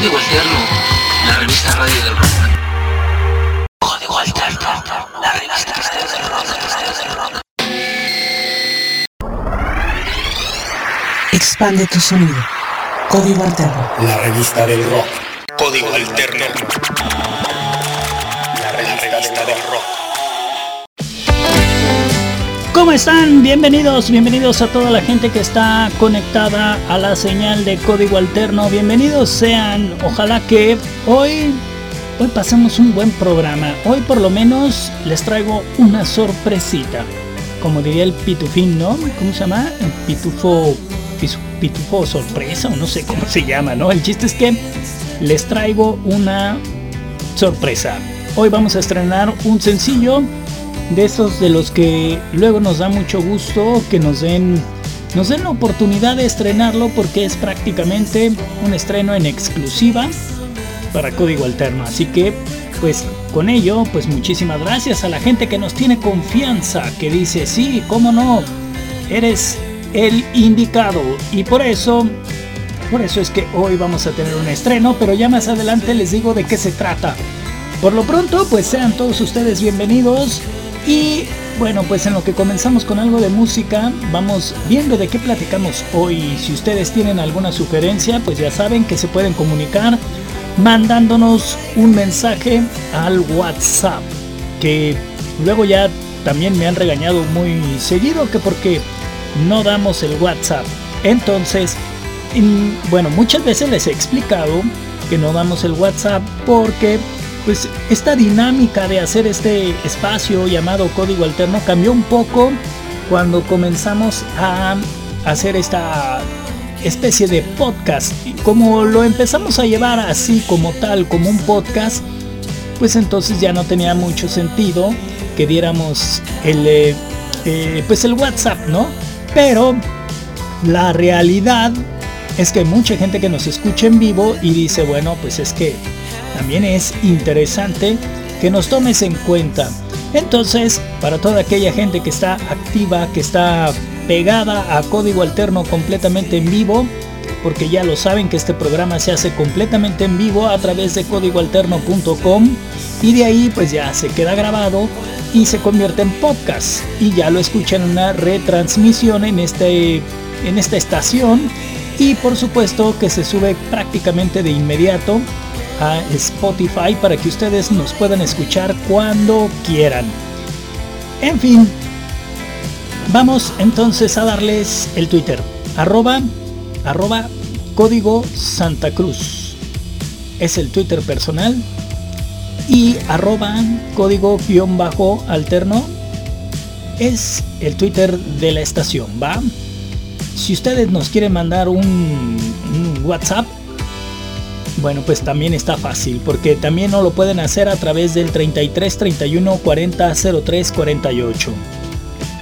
Código Alterno, la revista radio del rock. Código Alterno, la revista radio del rock. Expande tu sonido. Código Alterno. La revista del rock. Código Alterno. ¿Cómo están? Bienvenidos, bienvenidos a toda la gente que está conectada a la señal de código alterno. Bienvenidos sean. Ojalá que hoy hoy pasemos un buen programa. Hoy por lo menos les traigo una sorpresita. Como diría el pitufín, ¿no? ¿Cómo se llama? El pitufo pitufo sorpresa o no sé cómo se llama, ¿no? El chiste es que les traigo una sorpresa. Hoy vamos a estrenar un sencillo de esos de los que luego nos da mucho gusto que nos den nos den la oportunidad de estrenarlo porque es prácticamente un estreno en exclusiva para Código Alterno. Así que pues con ello, pues muchísimas gracias a la gente que nos tiene confianza, que dice, "Sí, cómo no, eres el indicado." Y por eso por eso es que hoy vamos a tener un estreno, pero ya más adelante les digo de qué se trata. Por lo pronto, pues sean todos ustedes bienvenidos y bueno, pues en lo que comenzamos con algo de música, vamos viendo de qué platicamos hoy. Si ustedes tienen alguna sugerencia, pues ya saben que se pueden comunicar mandándonos un mensaje al WhatsApp, que luego ya también me han regañado muy seguido que porque no damos el WhatsApp. Entonces, bueno, muchas veces les he explicado que no damos el WhatsApp porque pues esta dinámica de hacer este espacio llamado código alterno cambió un poco cuando comenzamos a hacer esta especie de podcast. Como lo empezamos a llevar así como tal, como un podcast, pues entonces ya no tenía mucho sentido que diéramos el, eh, eh, pues el WhatsApp, ¿no? Pero la realidad es que mucha gente que nos escucha en vivo y dice, bueno, pues es que también es interesante que nos tomes en cuenta. Entonces, para toda aquella gente que está activa, que está pegada a código alterno completamente en vivo, porque ya lo saben que este programa se hace completamente en vivo a través de códigoalterno.com y de ahí pues ya se queda grabado y se convierte en podcast y ya lo escuchan en una retransmisión en este en esta estación y por supuesto que se sube prácticamente de inmediato a Spotify para que ustedes nos puedan escuchar cuando quieran. En fin, vamos entonces a darles el Twitter. Arroba, arroba código Santa Cruz. Es el Twitter personal. Y arroba código guion bajo alterno es el Twitter de la estación, ¿va? Si ustedes nos quieren mandar un, un WhatsApp, bueno, pues también está fácil, porque también no lo pueden hacer a través del 33 31 40 03 48.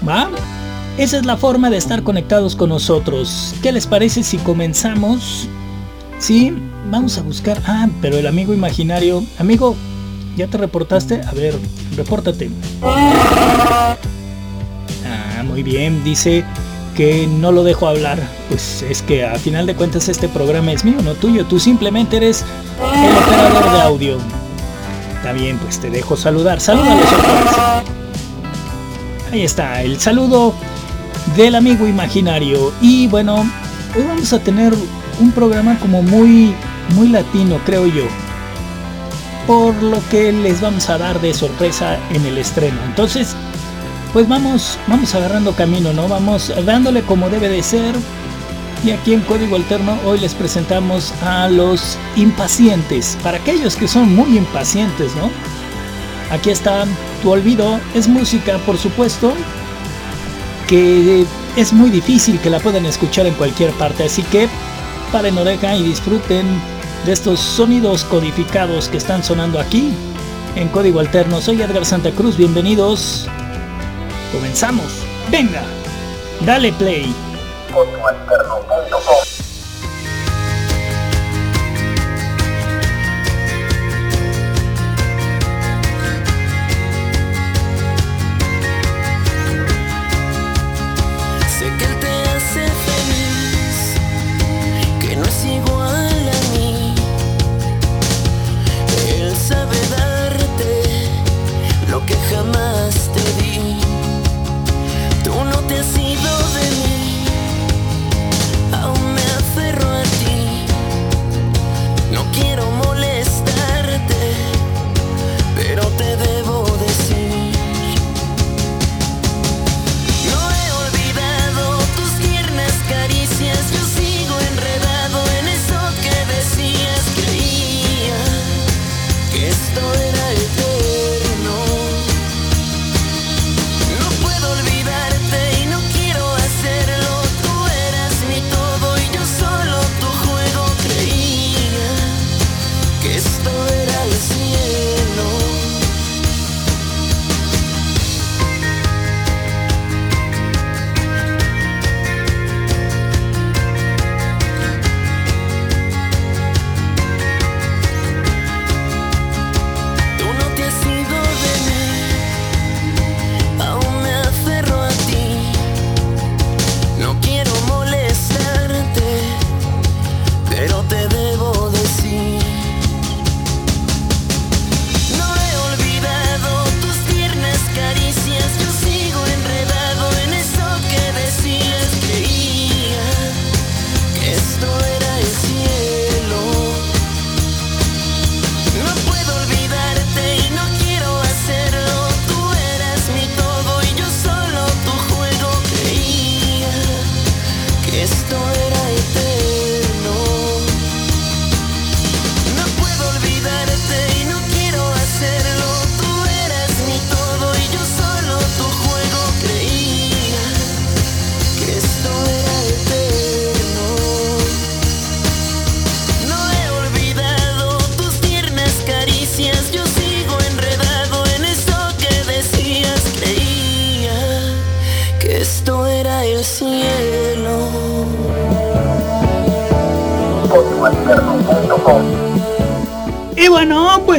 ¿Va? Esa es la forma de estar conectados con nosotros. ¿Qué les parece si comenzamos? Sí, vamos a buscar. Ah, pero el amigo imaginario. Amigo, ¿ya te reportaste? A ver, repórtate. Ah, muy bien, dice que no lo dejo hablar, pues es que a final de cuentas este programa es mío, no tuyo, tú simplemente eres el operador de audio. Está bien, pues te dejo saludar, salúdalos otra Ahí está, el saludo del amigo imaginario. Y bueno, hoy vamos a tener un programa como muy, muy latino, creo yo. Por lo que les vamos a dar de sorpresa en el estreno. Entonces, pues vamos, vamos agarrando camino, ¿no? Vamos dándole como debe de ser. Y aquí en Código Alterno hoy les presentamos a los impacientes, para aquellos que son muy impacientes, ¿no? Aquí está Tu Olvido, es música, por supuesto, que es muy difícil que la puedan escuchar en cualquier parte, así que paren oreja y disfruten de estos sonidos codificados que están sonando aquí en Código Alterno. Soy Edgar Santa Cruz, bienvenidos. Comenzamos. Venga, dale play.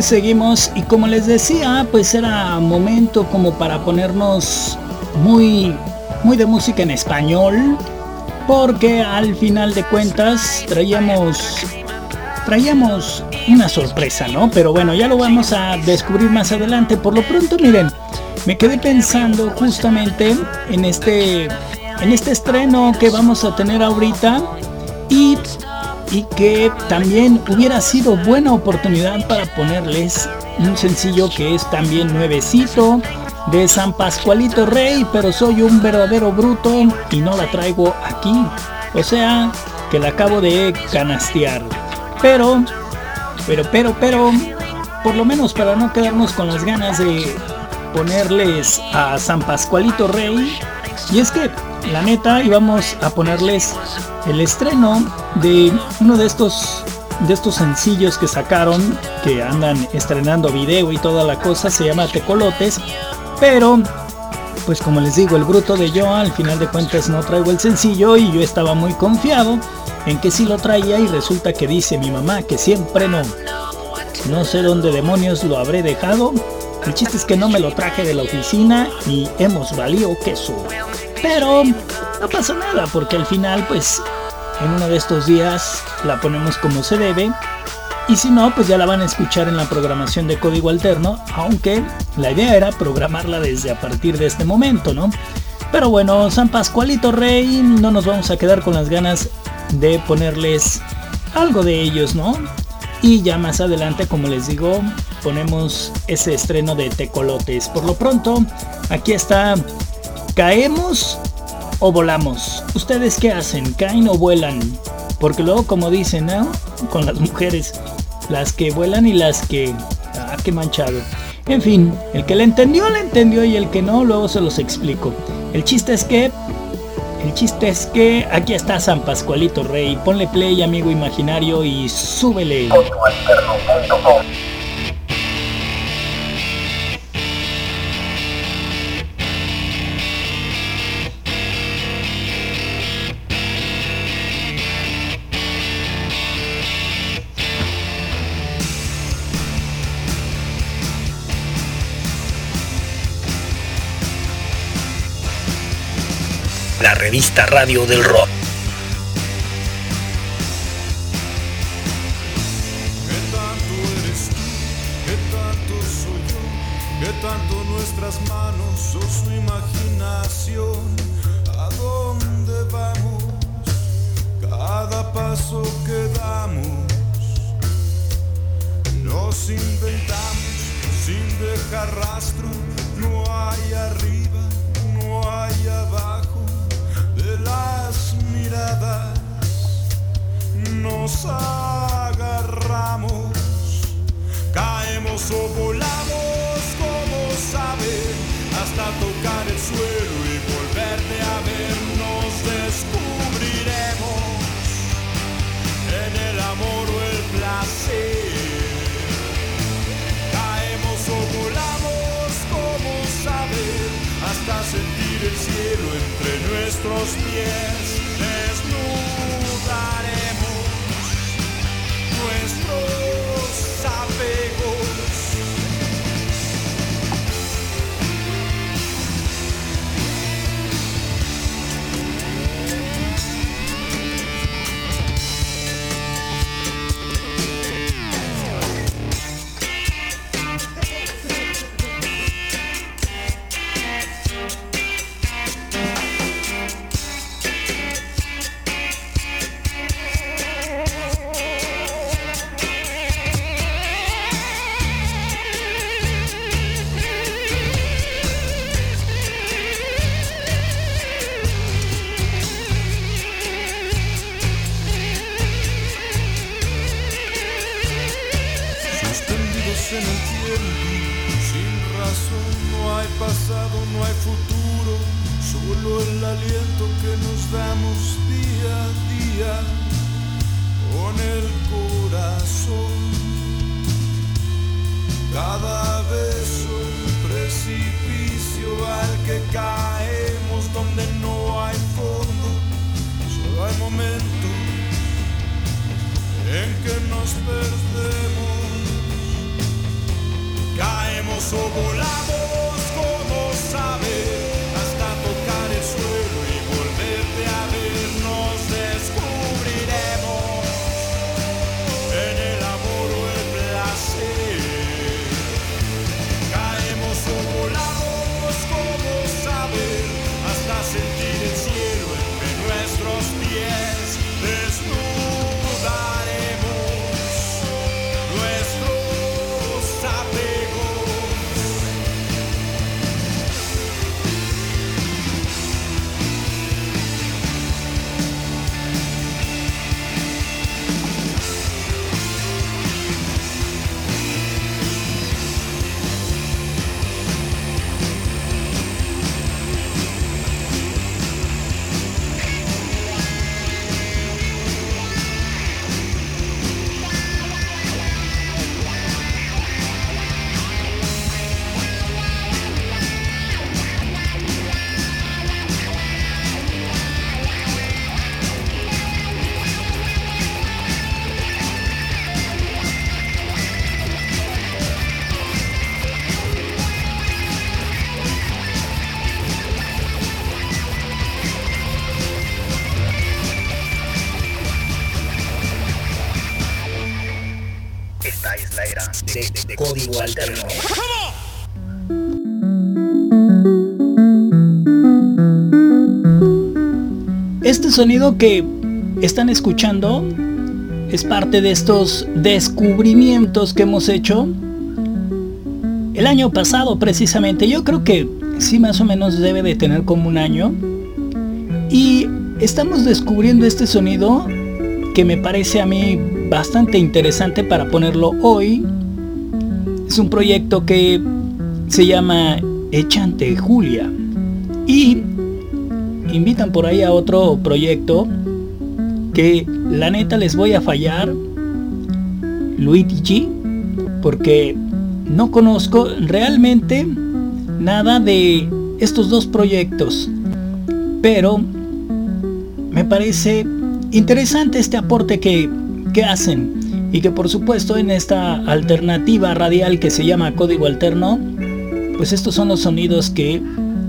Seguimos y como les decía, pues era momento como para ponernos muy muy de música en español porque al final de cuentas traíamos traíamos una sorpresa, ¿no? Pero bueno, ya lo vamos a descubrir más adelante. Por lo pronto, miren, me quedé pensando justamente en este en este estreno que vamos a tener ahorita y, y que también hubiera sido buena oportunidad para ponerles un sencillo que es también nuevecito de San Pascualito Rey, pero soy un verdadero bruto y no la traigo aquí. O sea, que la acabo de canastear. Pero, pero, pero, pero, por lo menos para no quedarnos con las ganas de ponerles a San Pascualito Rey. Y es que, la neta, íbamos a ponerles el estreno de uno de estos de estos sencillos que sacaron, que andan estrenando video y toda la cosa, se llama Tecolotes. Pero, pues como les digo, el bruto de yo al final de cuentas no traigo el sencillo y yo estaba muy confiado en que sí lo traía y resulta que dice mi mamá que siempre no. No sé dónde demonios lo habré dejado el chiste es que no me lo traje de la oficina y hemos valido queso. Pero no pasa nada porque al final pues en uno de estos días la ponemos como se debe. Y si no, pues ya la van a escuchar en la programación de código alterno, aunque la idea era programarla desde a partir de este momento, ¿no? Pero bueno, San Pascualito Rey, no nos vamos a quedar con las ganas de ponerles algo de ellos, ¿no? Y ya más adelante, como les digo, ponemos ese estreno de Tecolotes. Por lo pronto, aquí está ¿Caemos o volamos? ¿Ustedes qué hacen? ¿Caen o vuelan? Porque luego, como dicen, ¿no? Con las mujeres, las que vuelan y las que... Ah, qué manchado. En fin, el que le entendió, le entendió y el que no, luego se los explico. El chiste es que el chiste es que aquí está San Pascualito Rey. Ponle play, amigo imaginario, y súbele. Revista Radio del Rock. Este sonido que están escuchando es parte de estos descubrimientos que hemos hecho el año pasado precisamente. Yo creo que sí más o menos debe de tener como un año. Y estamos descubriendo este sonido que me parece a mí bastante interesante para ponerlo hoy. Es un proyecto que se llama Echante Julia. Y invitan por ahí a otro proyecto que la neta les voy a fallar. Luigi, porque no conozco realmente nada de estos dos proyectos. Pero me parece interesante este aporte que, que hacen y que por supuesto en esta alternativa radial que se llama código alterno, pues estos son los sonidos que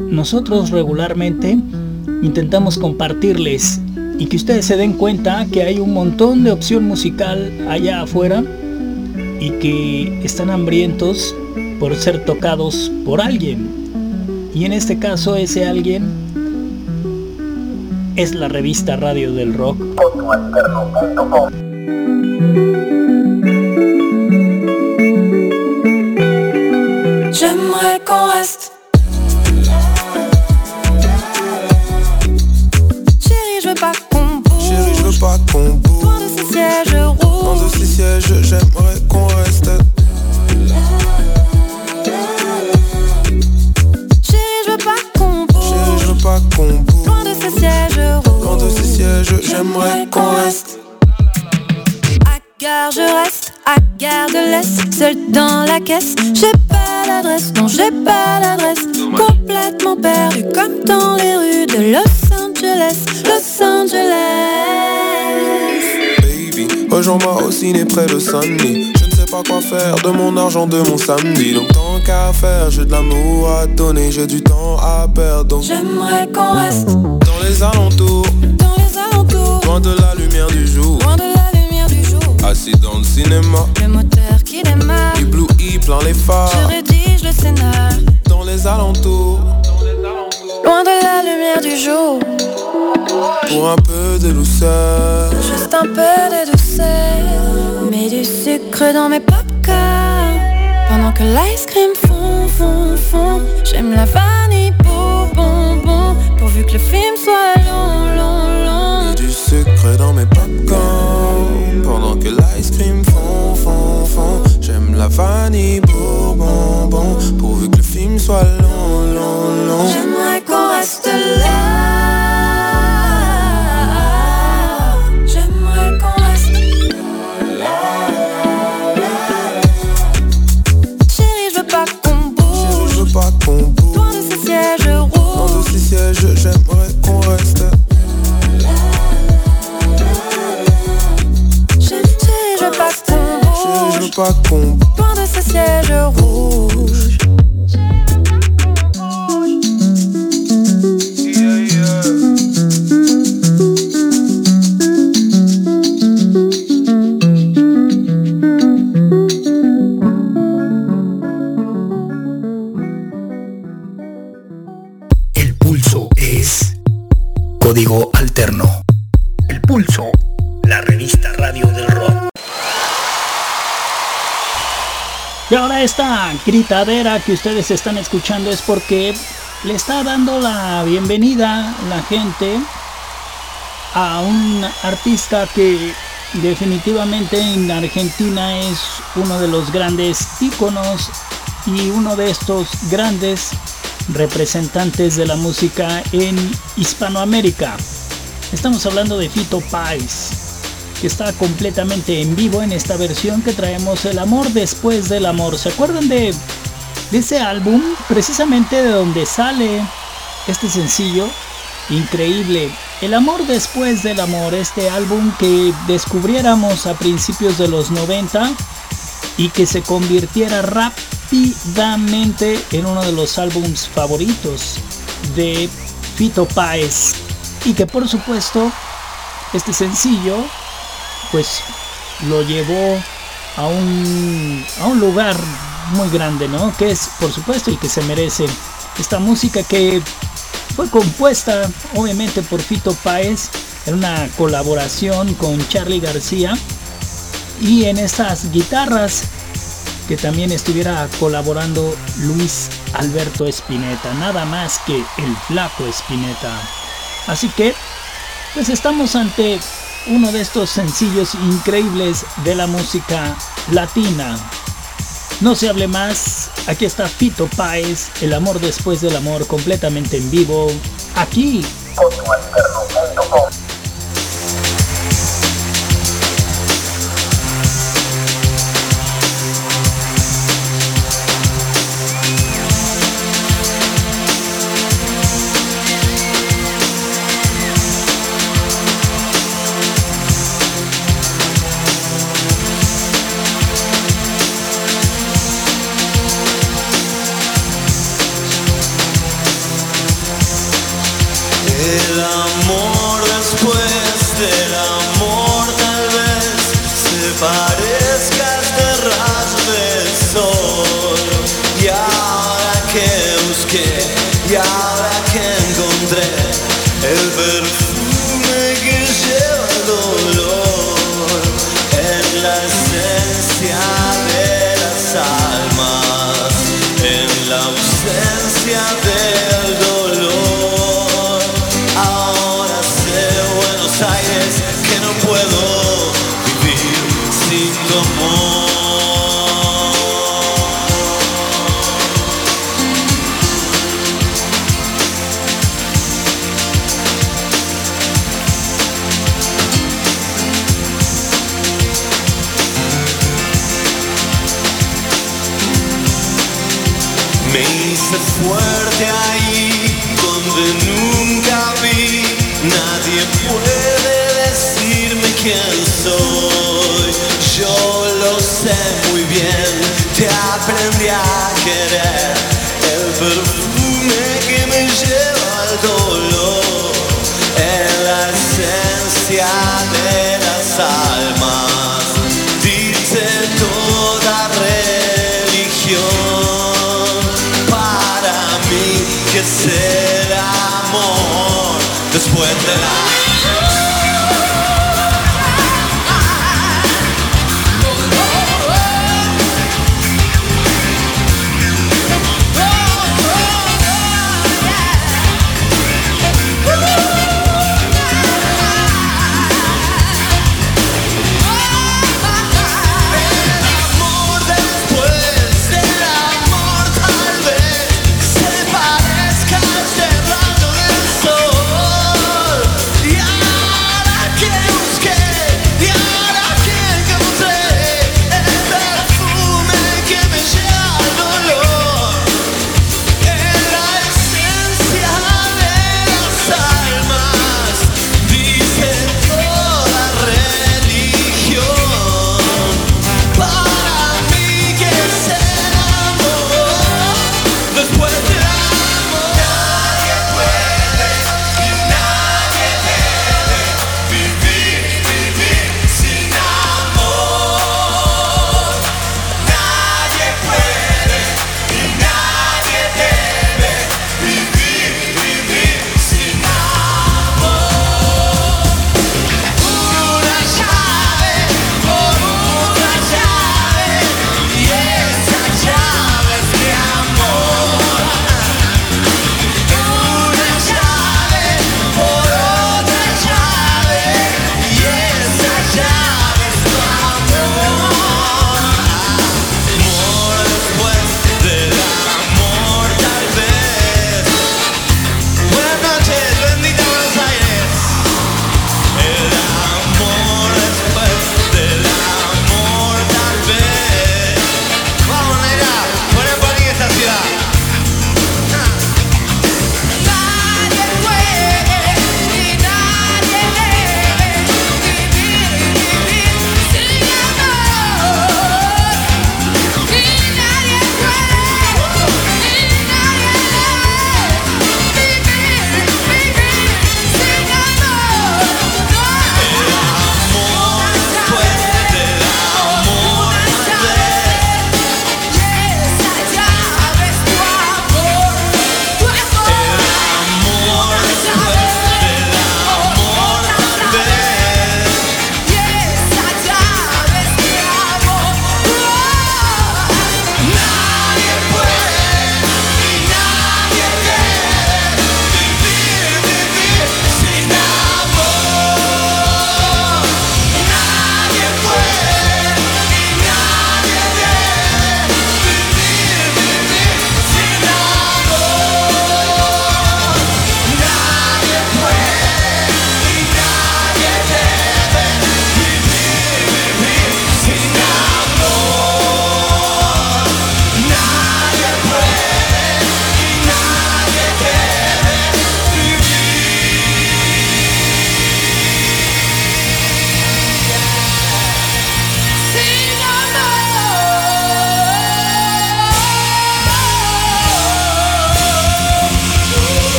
nosotros regularmente intentamos compartirles y que ustedes se den cuenta que hay un montón de opción musical allá afuera y que están hambrientos por ser tocados por alguien. Y en este caso ese alguien es la revista Radio del Rock. Música ciné près de Sunny. Je ne sais pas quoi faire de mon argent, de mon samedi. Donc tant qu'à faire, j'ai de l'amour à donner, j'ai du temps à perdre. Donc J'aimerais qu'on reste dans les alentours, dans les alentours. loin de la lumière du jour. Loin de la lumière du jour. Assis dans le cinéma, Le moteur qui démarre. ébloui plein les phares. Je rédige le scénar. Dans les alentours, Loin de la lumière du jour. pour un peu de douceur. Juste un peu de douceur. Sucre dans mes popcorn. Pendant que l'ice cream fond, fond, fond. J'aime la vanille pour bonbon. Pourvu que le film soit long, long, long. Et du sucre dans mes popcorn Pendant que l'ice cream fond, fond, fond J'aime la vanille pour bonbon Pourvu que le film soit long, long, long gritadera que ustedes están escuchando es porque le está dando la bienvenida la gente a un artista que definitivamente en Argentina es uno de los grandes íconos y uno de estos grandes representantes de la música en Hispanoamérica. Estamos hablando de Fito Páez, que está completamente en vivo en esta versión que traemos El amor después del amor. ¿Se acuerdan de, de ese álbum? Precisamente de donde sale este sencillo increíble. El amor después del amor, este álbum que descubriéramos a principios de los 90 y que se convirtiera rápidamente en uno de los álbums favoritos de Fito Páez y que por supuesto este sencillo pues lo llevó a un, a un lugar muy grande, ¿no? Que es por supuesto el que se merece esta música que fue compuesta obviamente por Fito Páez en una colaboración con Charlie García y en estas guitarras que también estuviera colaborando Luis Alberto Spinetta, nada más que el flaco Spinetta. Así que, pues estamos ante uno de estos sencillos increíbles de la música latina. No se hable más, aquí está Fito Páez, El amor después del amor completamente en vivo, aquí. Soy. Yo lo sé muy bien, te aprendí a querer. El perfume que me lleva al dolor. En la esencia de las almas. Dice toda religión para mí que es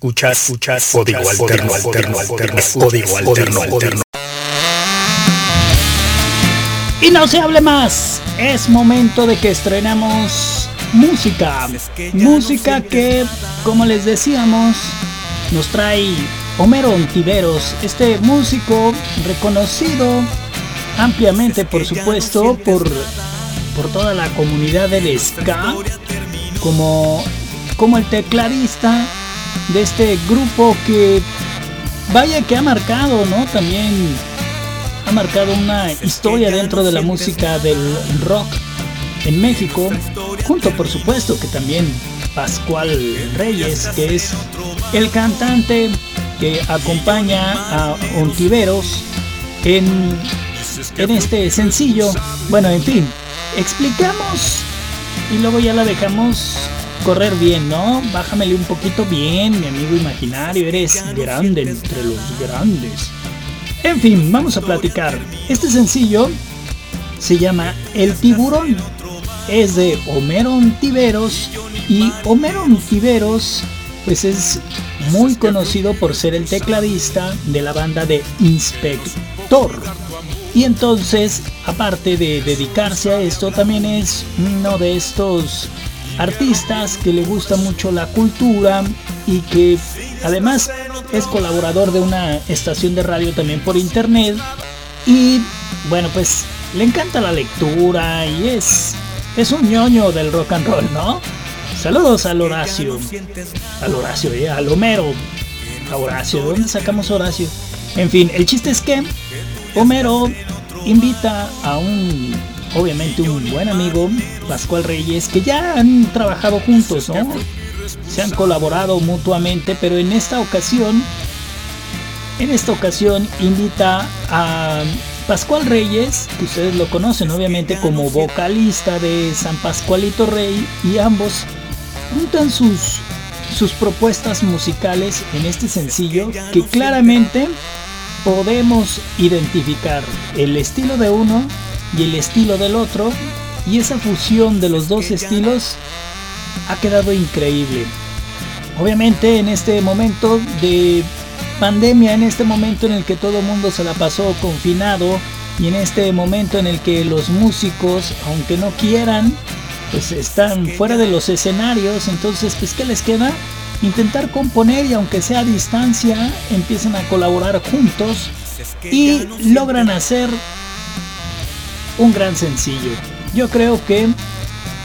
Escuchas, escuchas, código alterno, alterno, alterno, código alterno, alterno. Y no se hable más, es momento de que estrenamos música. Música que, como les decíamos, nos trae Homero Ontiveros, este músico reconocido ampliamente, por supuesto, por, por toda la comunidad del ska, como, como el tecladista de este grupo que, vaya que ha marcado, ¿no? También ha marcado una historia dentro de la música del rock en México, junto por supuesto que también Pascual Reyes, que es el cantante que acompaña a Ontiveros en, en este sencillo. Bueno, en fin, explicamos y luego ya la dejamos correr bien, ¿no? Bájamele un poquito bien, mi amigo imaginario, eres grande entre los grandes. En fin, vamos a platicar. Este sencillo se llama El tiburón. Es de Homero Ontiveros y Homero Ontiveros pues es muy conocido por ser el tecladista de la banda de Inspector. Y entonces, aparte de dedicarse a esto, también es uno de estos artistas que le gusta mucho la cultura y que además es colaborador de una estación de radio también por internet. Y bueno, pues le encanta la lectura y es, es un ñoño del rock and roll, ¿no? Saludos al Horacio. Al Horacio, ¿eh? al Homero. A Horacio, ¿de dónde sacamos Horacio? En fin, el chiste es que Homero invita a un, obviamente un buen amigo, Pascual Reyes, que ya han trabajado juntos, ¿no? Se han colaborado mutuamente, pero en esta ocasión, en esta ocasión invita a Pascual Reyes, que ustedes lo conocen obviamente como vocalista de San Pascualito Rey, y ambos juntan sus, sus propuestas musicales en este sencillo que claramente podemos identificar el estilo de uno y el estilo del otro y esa fusión de los dos estilos ha quedado increíble. Obviamente en este momento de pandemia, en este momento en el que todo el mundo se la pasó confinado y en este momento en el que los músicos, aunque no quieran, pues están fuera de los escenarios, entonces pues ¿qué les queda? Intentar componer y aunque sea a distancia, empiezan a colaborar juntos y logran hacer un gran sencillo. Yo creo que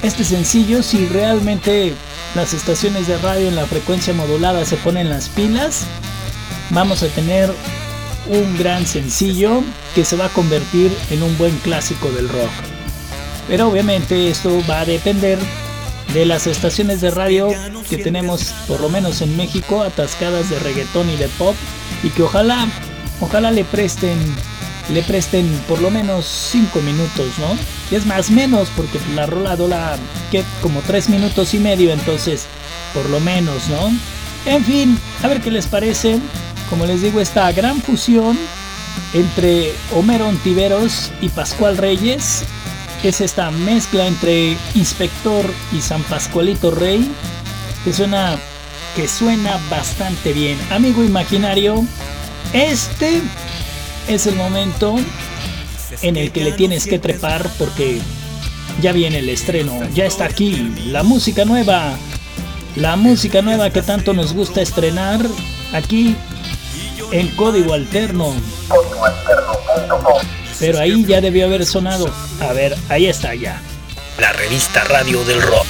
este sencillo, si realmente las estaciones de radio en la frecuencia modulada se ponen las pilas, vamos a tener un gran sencillo que se va a convertir en un buen clásico del rock. Pero obviamente esto va a depender de las estaciones de radio que tenemos, por lo menos en México, atascadas de reggaetón y de pop, y que ojalá, ojalá le presten, le presten por lo menos 5 minutos, ¿no? Es más menos, porque la rola dura que como 3 minutos y medio, entonces, por lo menos, ¿no? En fin, a ver qué les parece. Como les digo, esta gran fusión entre Homero Ontiveros y Pascual Reyes es esta mezcla entre Inspector y San Pascualito Rey que suena que suena bastante bien. Amigo imaginario, este es el momento en el que le tienes que trepar porque ya viene el estreno, ya está aquí la música nueva. La música nueva que tanto nos gusta estrenar aquí en código alterno. Pero ahí ya debió haber sonado. A ver, ahí está ya. La revista Radio del Rock.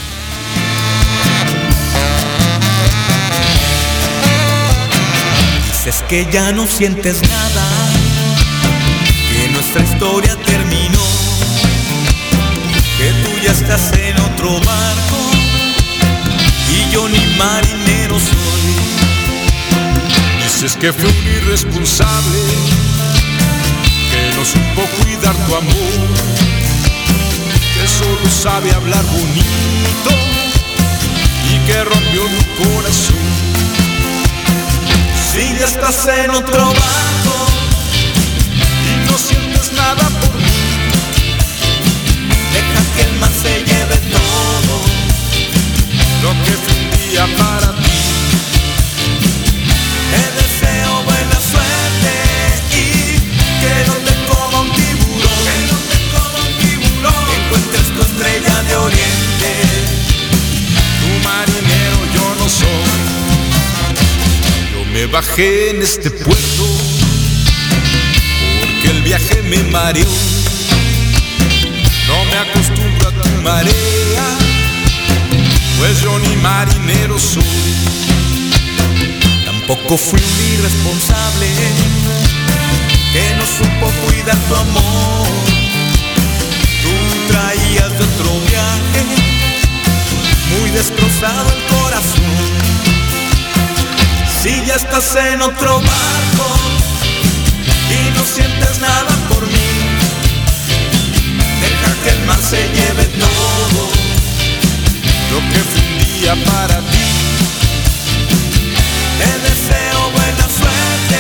Dices que ya no sientes nada, nuestra historia terminó, que tú ya estás en otro barco. Y yo ni marinero soy. Dices que fue un irresponsable, que no supo cuidar tu amor, que solo sabe hablar bonito. Y que rompió tu corazón. Si ya estás en otro barco Deja que el mar se lleve todo lo que es un día para ti. Te deseo buena suerte y que no te coma un tiburón. Que no te coma un tiburón. Que encuentres tu estrella de oriente. Tu marinero yo no soy. Yo me bajé en este puerto viaje me mareó. No me acostumbro a tu marea, pues yo ni marinero soy. Tampoco fui un irresponsable que no supo cuidar tu amor. Tú traías de otro viaje, muy destrozado el corazón. Si ya estás en otro barco sientes nada por mí, deja que el mar se lleve todo lo que fue un día para ti. Te deseo buena suerte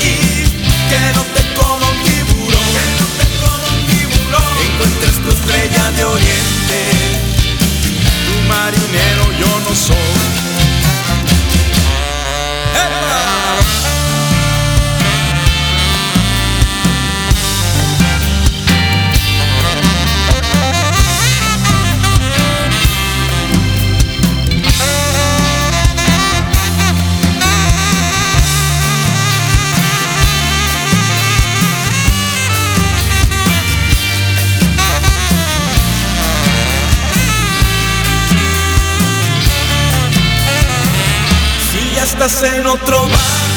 y que no te coma un tiburón, que no te coma un tiburón, encuentres tu estrella de oriente, tu marinero yo no soy. Estás en otro barco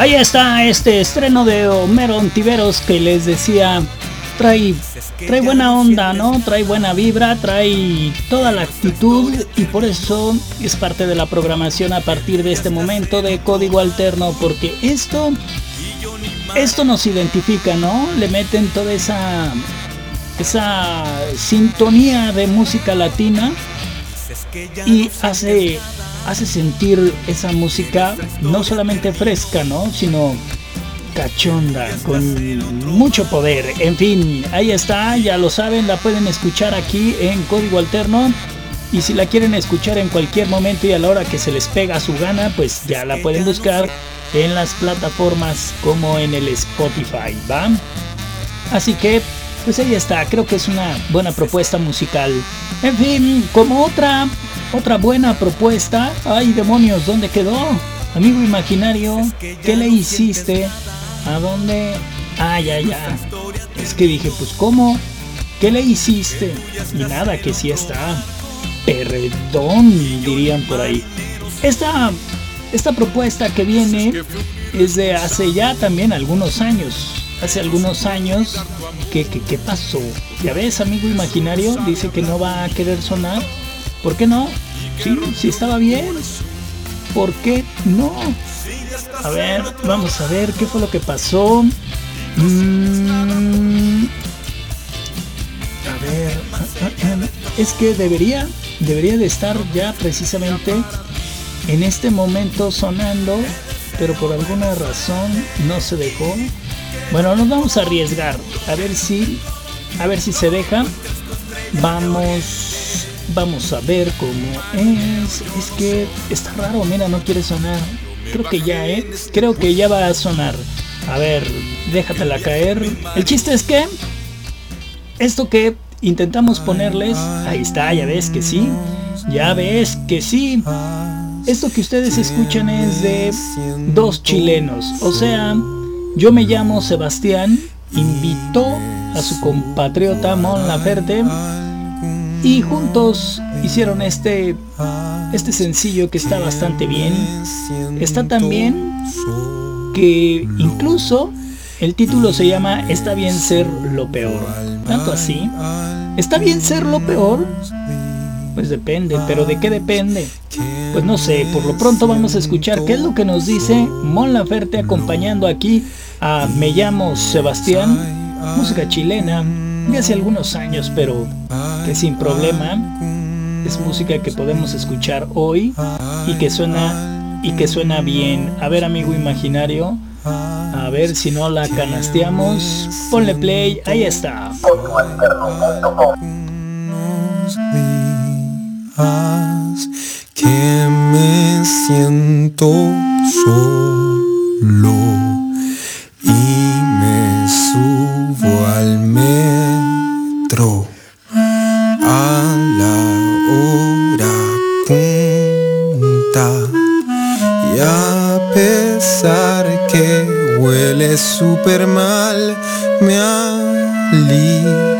Ahí está este estreno de Homero Ontiveros que les decía, trae, trae buena onda, ¿no? Trae buena vibra, trae toda la actitud y por eso es parte de la programación a partir de este momento de Código Alterno, porque esto, esto nos identifica, ¿no? Le meten toda esa, esa sintonía de música latina y hace hace sentir esa música no solamente fresca, ¿no? Sino cachonda, con mucho poder. En fin, ahí está, ya lo saben, la pueden escuchar aquí en Código Alterno. Y si la quieren escuchar en cualquier momento y a la hora que se les pega su gana, pues ya la pueden buscar en las plataformas como en el Spotify, ¿va? Así que, pues ahí está, creo que es una buena propuesta musical. En fin, como otra, otra buena propuesta, ay demonios, ¿dónde quedó? Amigo imaginario, ¿qué le hiciste? ¿A dónde? Ah, ya, ya. Es que dije, pues ¿cómo? ¿Qué le hiciste? Y nada, que sí está. Perdón, dirían por ahí. Esta, esta propuesta que viene es de hace ya también algunos años. Hace algunos años, ¿qué, qué, qué pasó? Ya ves, amigo imaginario, dice que no va a querer sonar. ¿Por qué no? Sí, sí estaba bien. ¿Por qué no? A ver, vamos a ver qué fue lo que pasó. Mm, a ver, es que debería, debería de estar ya precisamente en este momento sonando, pero por alguna razón no se dejó. Bueno, nos vamos a arriesgar, a ver si, a ver si se deja. Vamos, vamos a ver cómo es. Es que está raro, mira, no quiere sonar. Creo que ya, ¿eh? Creo que ya va a sonar. A ver, déjatela caer. El chiste es que esto que intentamos ponerles, ahí está, ya ves que sí. Ya ves que sí. Esto que ustedes escuchan es de dos chilenos. O sea, yo me llamo Sebastián, invitó a su compatriota Mon Laferte y juntos hicieron este este sencillo que está bastante bien. Está tan bien que incluso El título se llama Está bien ser lo peor. Tanto así. ¿Está bien ser lo peor? Pues depende, pero ¿de qué depende? Pues no sé, por lo pronto vamos a escuchar qué es lo que nos dice Mon Laferte acompañando aquí a Me llamo Sebastián, música chilena de hace algunos años, pero que sin problema es música que podemos escuchar hoy y que suena y que suena bien. A ver, amigo imaginario, a ver si no la canasteamos. Ponle play, ahí está. que me siento solo y me subo al a la hora punta. Y a pesar que huele súper mal me alivio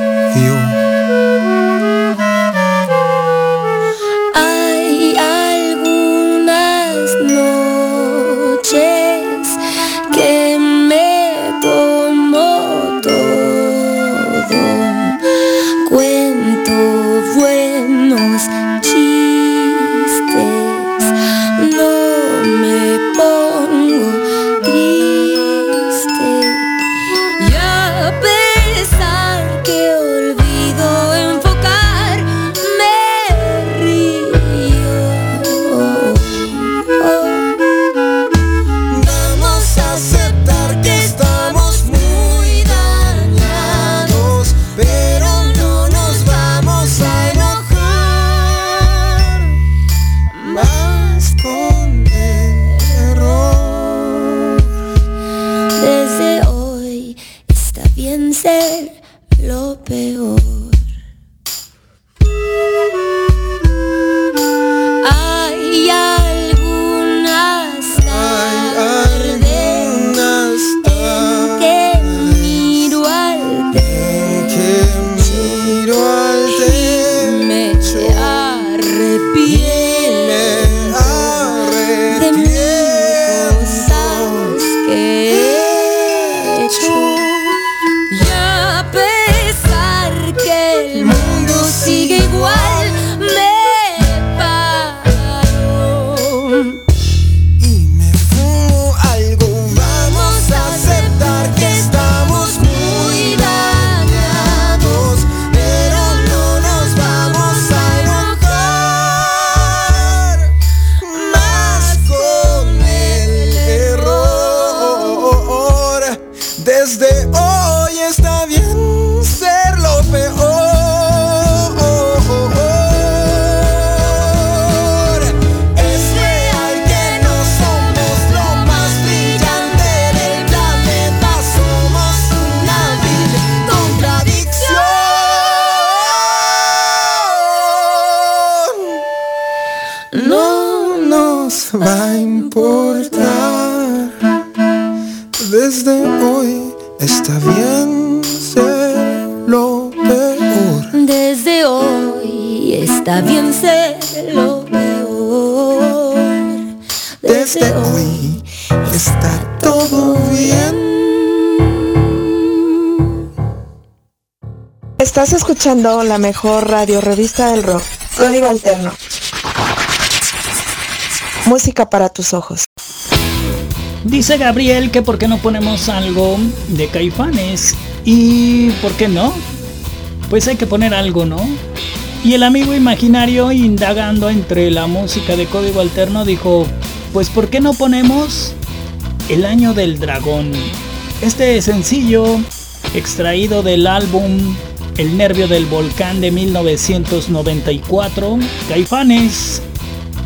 desde Estás escuchando la mejor radio revista del rock, Código Alterno. Música para tus ojos. Dice Gabriel que por qué no ponemos algo de caifanes. ¿Y por qué no? Pues hay que poner algo, ¿no? Y el amigo imaginario, indagando entre la música de código alterno, dijo, pues ¿por qué no ponemos El año del dragón? Este sencillo, extraído del álbum El nervio del volcán de 1994, Caifanes,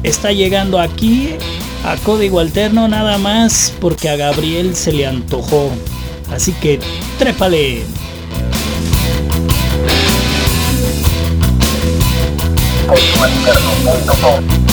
está llegando aquí a código alterno nada más porque a Gabriel se le antojó. Así que trépale. Si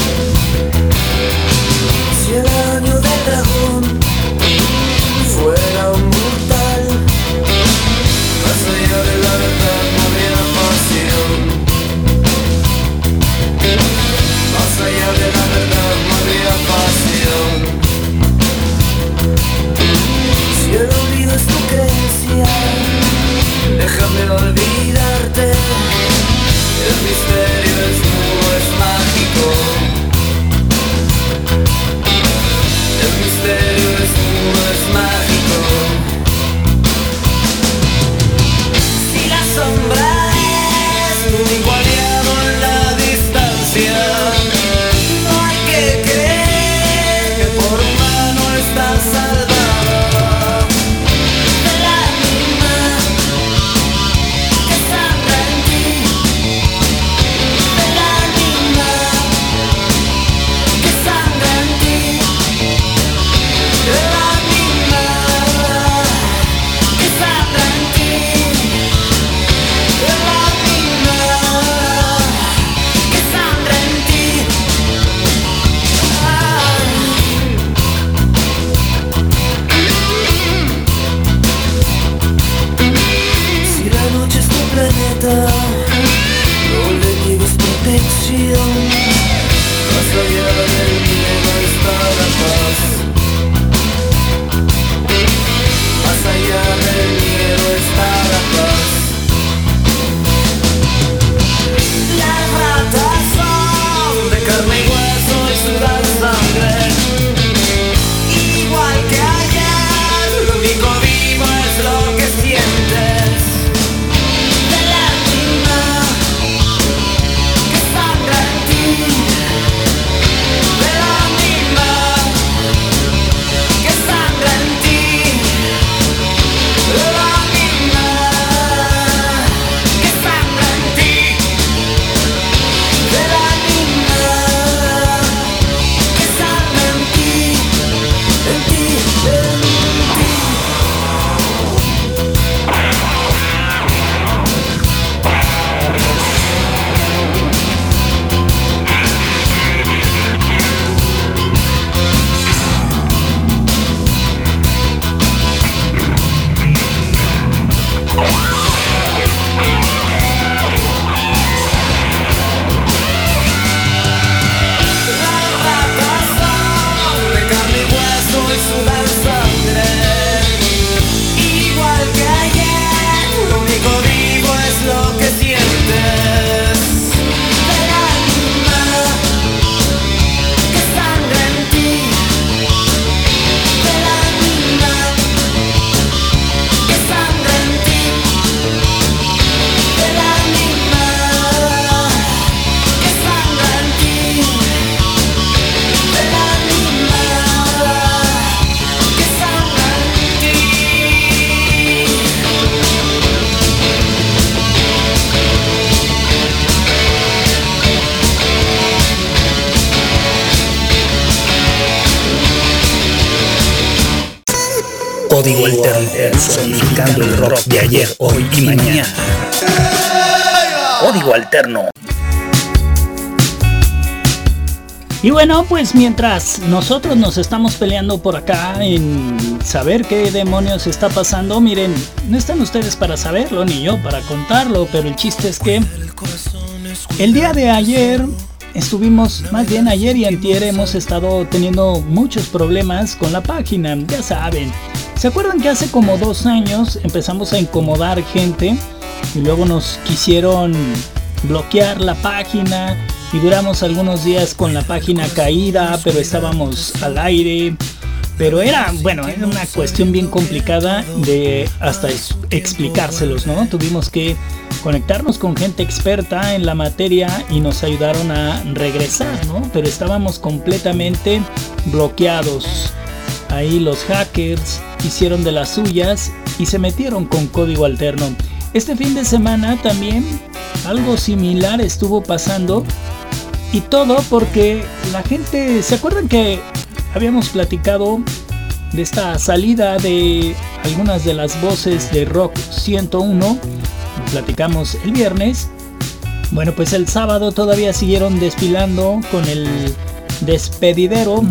Y bueno, pues mientras nosotros nos estamos peleando por acá en saber qué demonios está pasando, miren, no están ustedes para saberlo ni yo para contarlo, pero el chiste es que el día de ayer estuvimos, más bien ayer y antier hemos estado teniendo muchos problemas con la página, ya saben. ¿Se acuerdan que hace como dos años empezamos a incomodar gente y luego nos quisieron bloquear la página y duramos algunos días con la página caída, pero estábamos al aire. Pero era, bueno, era una cuestión bien complicada de hasta explicárselos, ¿no? Tuvimos que conectarnos con gente experta en la materia y nos ayudaron a regresar, ¿no? Pero estábamos completamente bloqueados. Ahí los hackers hicieron de las suyas y se metieron con código alterno. Este fin de semana también algo similar estuvo pasando y todo porque la gente, ¿se acuerdan que habíamos platicado de esta salida de algunas de las voces de Rock 101? Lo platicamos el viernes. Bueno, pues el sábado todavía siguieron desfilando con el despedidero.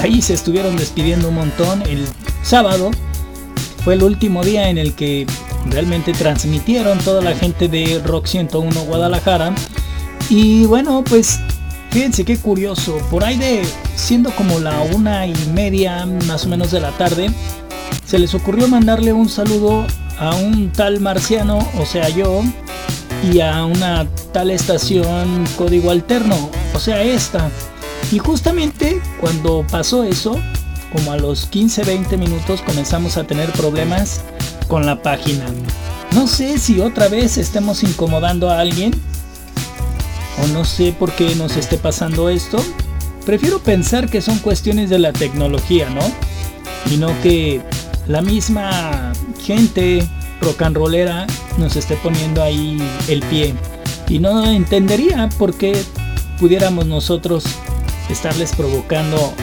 Ahí se estuvieron despidiendo un montón. El sábado fue el último día en el que realmente transmitieron toda la gente de Rock 101 Guadalajara. Y bueno, pues Fíjense qué curioso, por ahí de siendo como la una y media más o menos de la tarde, se les ocurrió mandarle un saludo a un tal marciano, o sea yo, y a una tal estación código alterno, o sea esta. Y justamente cuando pasó eso, como a los 15-20 minutos comenzamos a tener problemas con la página. No sé si otra vez estemos incomodando a alguien, o no sé por qué nos esté pasando esto. Prefiero pensar que son cuestiones de la tecnología, ¿no? Y no que la misma gente rock and rollera nos esté poniendo ahí el pie. Y no entendería por qué pudiéramos nosotros estarles provocando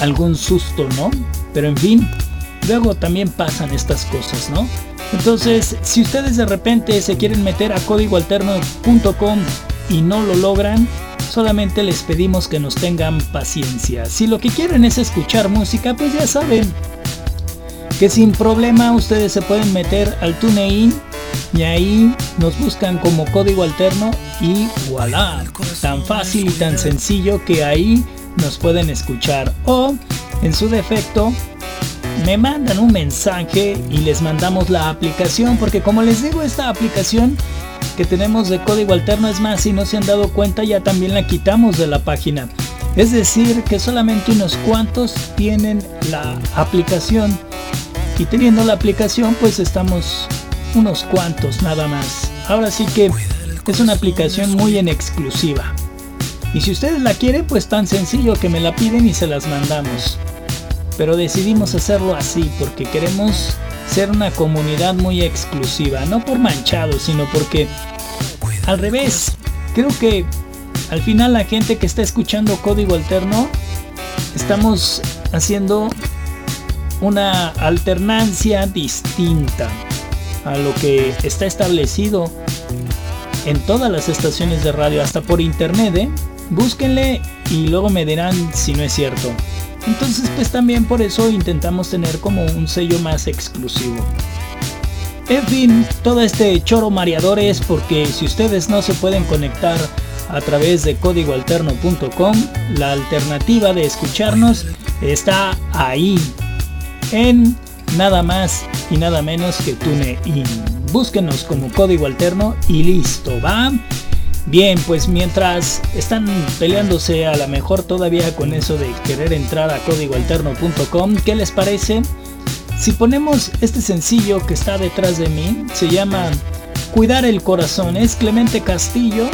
algún susto, ¿no? Pero en fin, luego también pasan estas cosas, ¿no? Entonces, si ustedes de repente se quieren meter a códigoalterno.com y no lo logran, solamente les pedimos que nos tengan paciencia. Si lo que quieren es escuchar música, pues ya saben que sin problema ustedes se pueden meter al TuneIn y ahí nos buscan como código alterno y voilà, tan fácil y tan sencillo que ahí nos pueden escuchar o en su defecto me mandan un mensaje y les mandamos la aplicación porque como les digo esta aplicación que tenemos de código alterno. Es más, si no se han dado cuenta, ya también la quitamos de la página. Es decir, que solamente unos cuantos tienen la aplicación. Y teniendo la aplicación, pues estamos unos cuantos nada más. Ahora sí que es una aplicación muy en exclusiva. Y si ustedes la quieren, pues tan sencillo que me la piden y se las mandamos. Pero decidimos hacerlo así porque queremos ser una comunidad muy exclusiva, no por manchado, sino porque al revés, creo que al final la gente que está escuchando código alterno, estamos haciendo una alternancia distinta a lo que está establecido en todas las estaciones de radio, hasta por internet, ¿eh? búsquenle y luego me dirán si no es cierto. Entonces pues también por eso intentamos tener como un sello más exclusivo. En fin, todo este choro mareador es porque si ustedes no se pueden conectar a través de códigoalterno.com, la alternativa de escucharnos está ahí, en nada más y nada menos que TuneIn. Búsquenos como código alterno y listo, ¿va? Bien, pues mientras están peleándose a la mejor todavía con eso de querer entrar a códigoalterno.com, ¿qué les parece? Si ponemos este sencillo que está detrás de mí, se llama Cuidar el Corazón, es Clemente Castillo,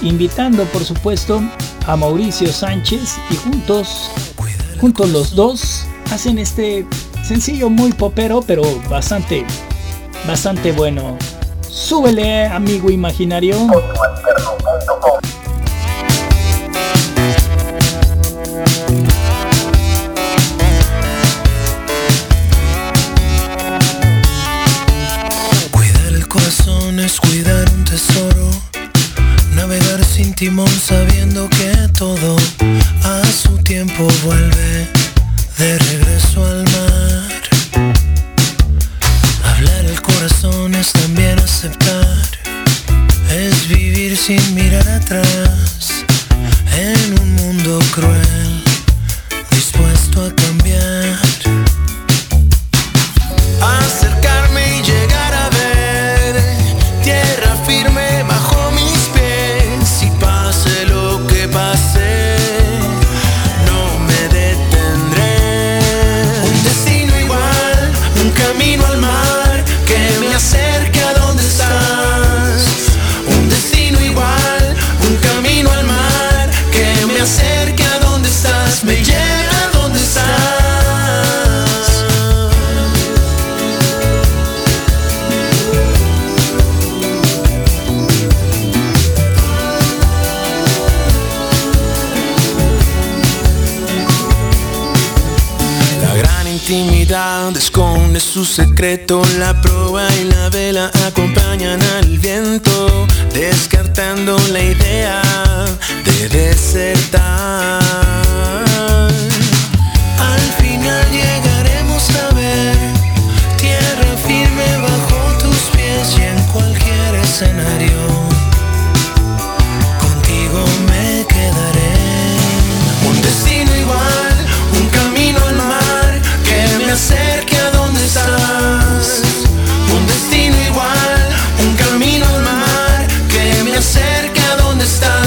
invitando por supuesto a Mauricio Sánchez y juntos, juntos los dos, hacen este sencillo muy popero, pero bastante, bastante bueno. Súbele, amigo imaginario. Cuidar el corazón es cuidar un tesoro, navegar sin timón sabiendo que todo a su tiempo vuelve de regreso. Sin intimidad esconde su secreto, la proa y la vela acompañan al viento, descartando la idea de desertar. Al final llegaremos a ver tierra firme bajo tus pies y en cualquier escenario.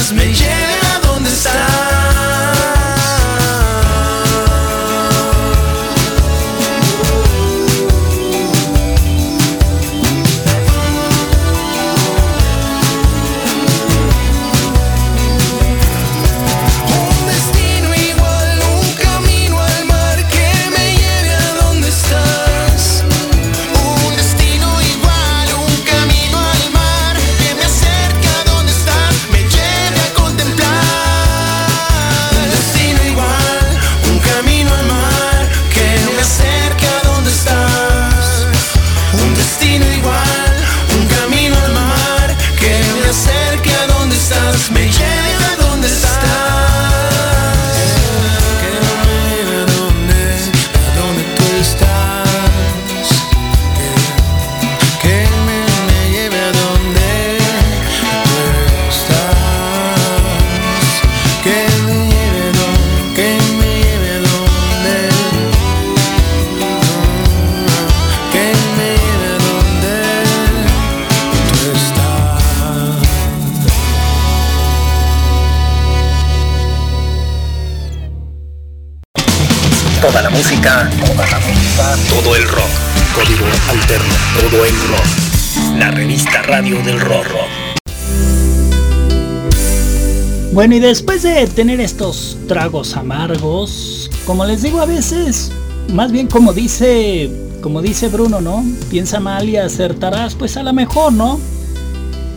Donde estás, me lleve Toda la música, toda la música, todo el rock. Código alterno, todo el rock. La revista radio del rock. Bueno, y después de tener estos tragos amargos, como les digo a veces, más bien como dice, como dice Bruno, ¿no? Piensa mal y acertarás, pues a lo mejor, ¿no?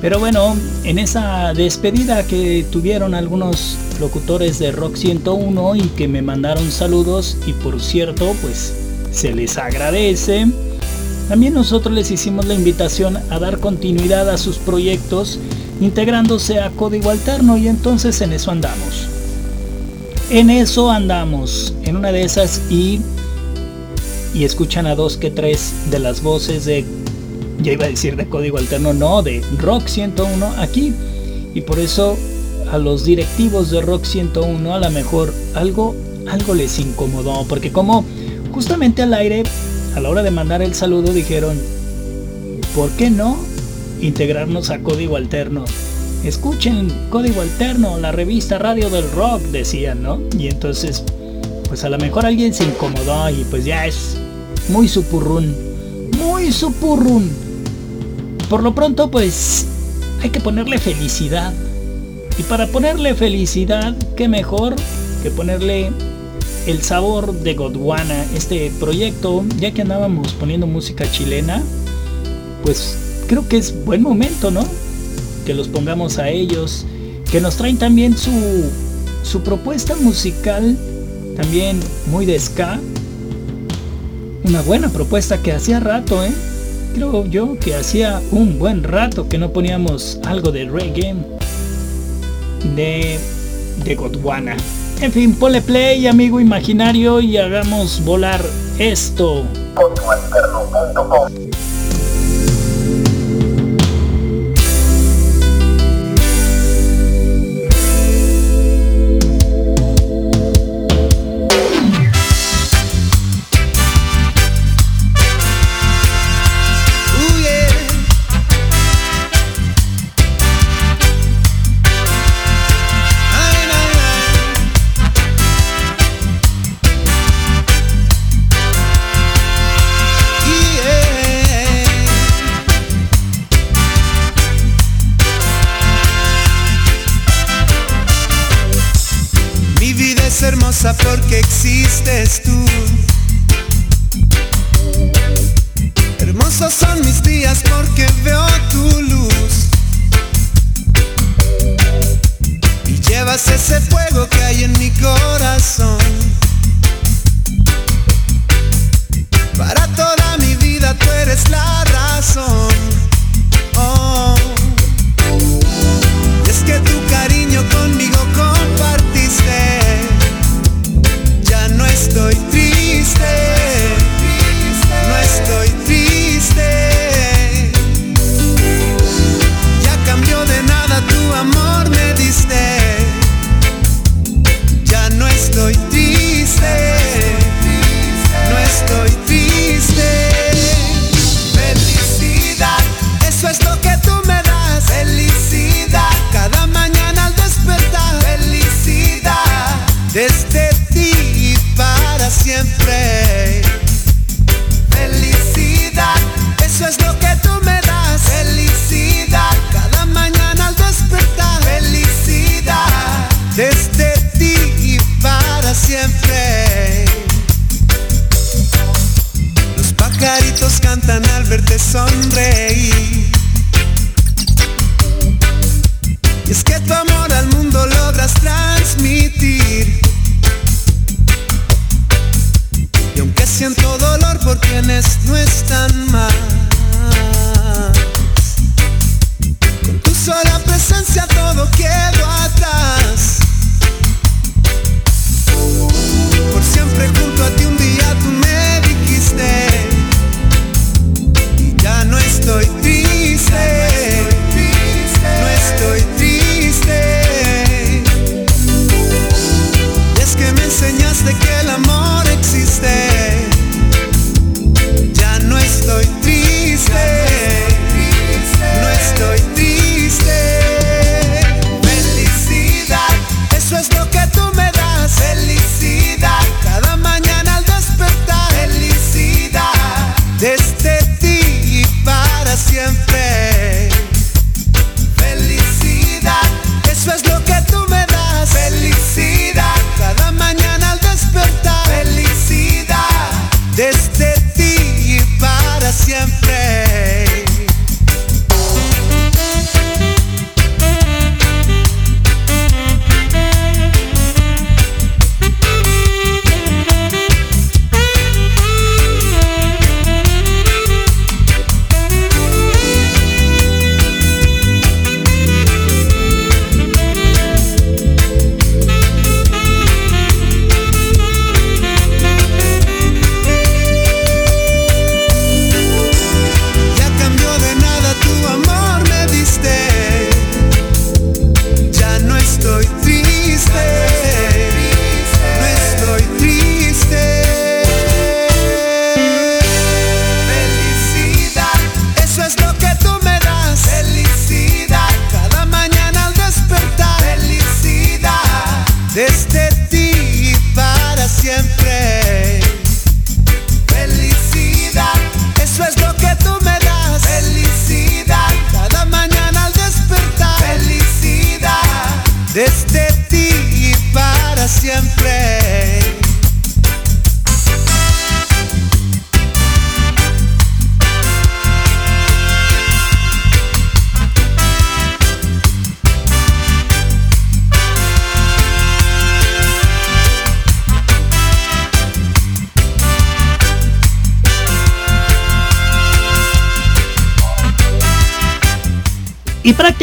Pero bueno, en esa despedida que tuvieron algunos locutores de Rock 101 y que me mandaron saludos y por cierto, pues se les agradece. También nosotros les hicimos la invitación a dar continuidad a sus proyectos integrándose a código alterno y entonces en eso andamos. En eso andamos, en una de esas y y escuchan a dos que tres de las voces de ya iba a decir de código alterno, no, de Rock 101 aquí y por eso a los directivos de Rock 101 a lo mejor algo algo les incomodó porque como justamente al aire a la hora de mandar el saludo dijeron ¿por qué no integrarnos a código alterno? Escuchen Código Alterno, la revista Radio del Rock, decían, ¿no? Y entonces, pues a lo mejor alguien se incomodó y pues ya es muy supurrún, muy supurrún. Por lo pronto, pues hay que ponerle felicidad. Y para ponerle felicidad, qué mejor que ponerle el sabor de Godwana, este proyecto, ya que andábamos poniendo música chilena, pues creo que es buen momento, ¿no? Que los pongamos a ellos, que nos traen también su, su propuesta musical, también muy de ska. Una buena propuesta que hacía rato, ¿eh? Creo yo que hacía un buen rato que no poníamos algo de reggae de, de Godwana. En fin, ponle play, amigo imaginario, y hagamos volar esto. sonreí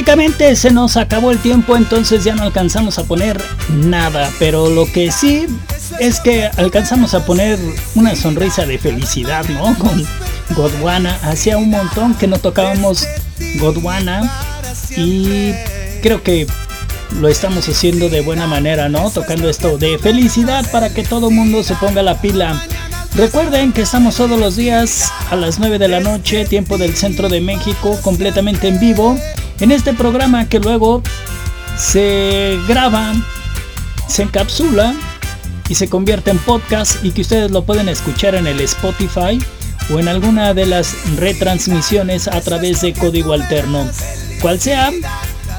prácticamente se nos acabó el tiempo, entonces ya no alcanzamos a poner nada. Pero lo que sí es que alcanzamos a poner una sonrisa de felicidad, ¿no? Con Godwana. Hacía un montón que no tocábamos Godwana. Y creo que lo estamos haciendo de buena manera, ¿no? Tocando esto de felicidad para que todo mundo se ponga la pila. Recuerden que estamos todos los días a las 9 de la noche, tiempo del centro de México, completamente en vivo, en este programa que luego se graba, se encapsula y se convierte en podcast y que ustedes lo pueden escuchar en el Spotify o en alguna de las retransmisiones a través de código alterno. Cual sea,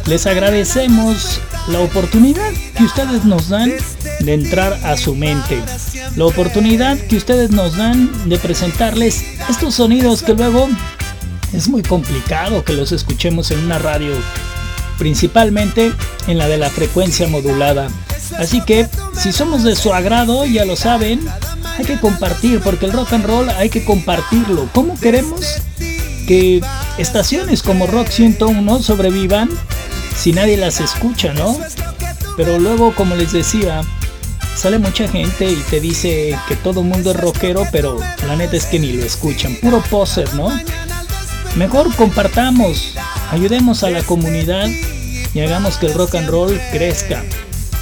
les agradecemos la oportunidad que ustedes nos dan de entrar a su mente. La oportunidad que ustedes nos dan de presentarles estos sonidos que luego es muy complicado que los escuchemos en una radio, principalmente en la de la frecuencia modulada. Así que, si somos de su agrado, ya lo saben, hay que compartir, porque el rock and roll hay que compartirlo. ¿Cómo queremos que estaciones como Rock 101 sobrevivan si nadie las escucha, ¿no? Pero luego, como les decía, sale mucha gente y te dice que todo mundo es rockero, pero la neta es que ni lo escuchan. Puro poser, ¿no? Mejor compartamos, ayudemos a la comunidad y hagamos que el rock and roll crezca.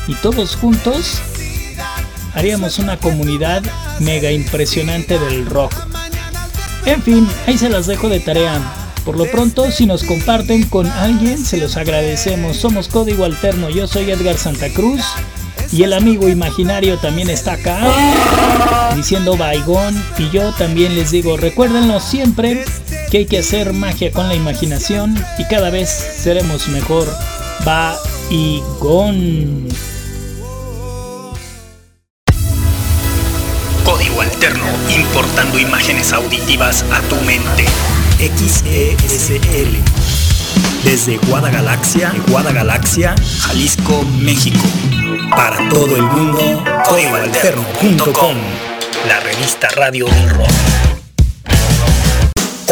Y todos juntos haríamos una comunidad mega impresionante del rock. En fin, ahí se las dejo de tarea. Por lo pronto, si nos comparten con alguien, se los agradecemos. Somos Código Alterno, yo soy Edgar Santa Cruz y el amigo imaginario también está acá diciendo baigón y yo también les digo, recuérdenlo siempre que hay que hacer magia con la imaginación y cada vez seremos mejor. Baigón. Código Alterno, importando imágenes auditivas a tu mente. XESL. Desde Guadagalaxia, Guadagalaxia, Jalisco, México. Para todo el mundo, códigoalterno.com. La revista radio del rock.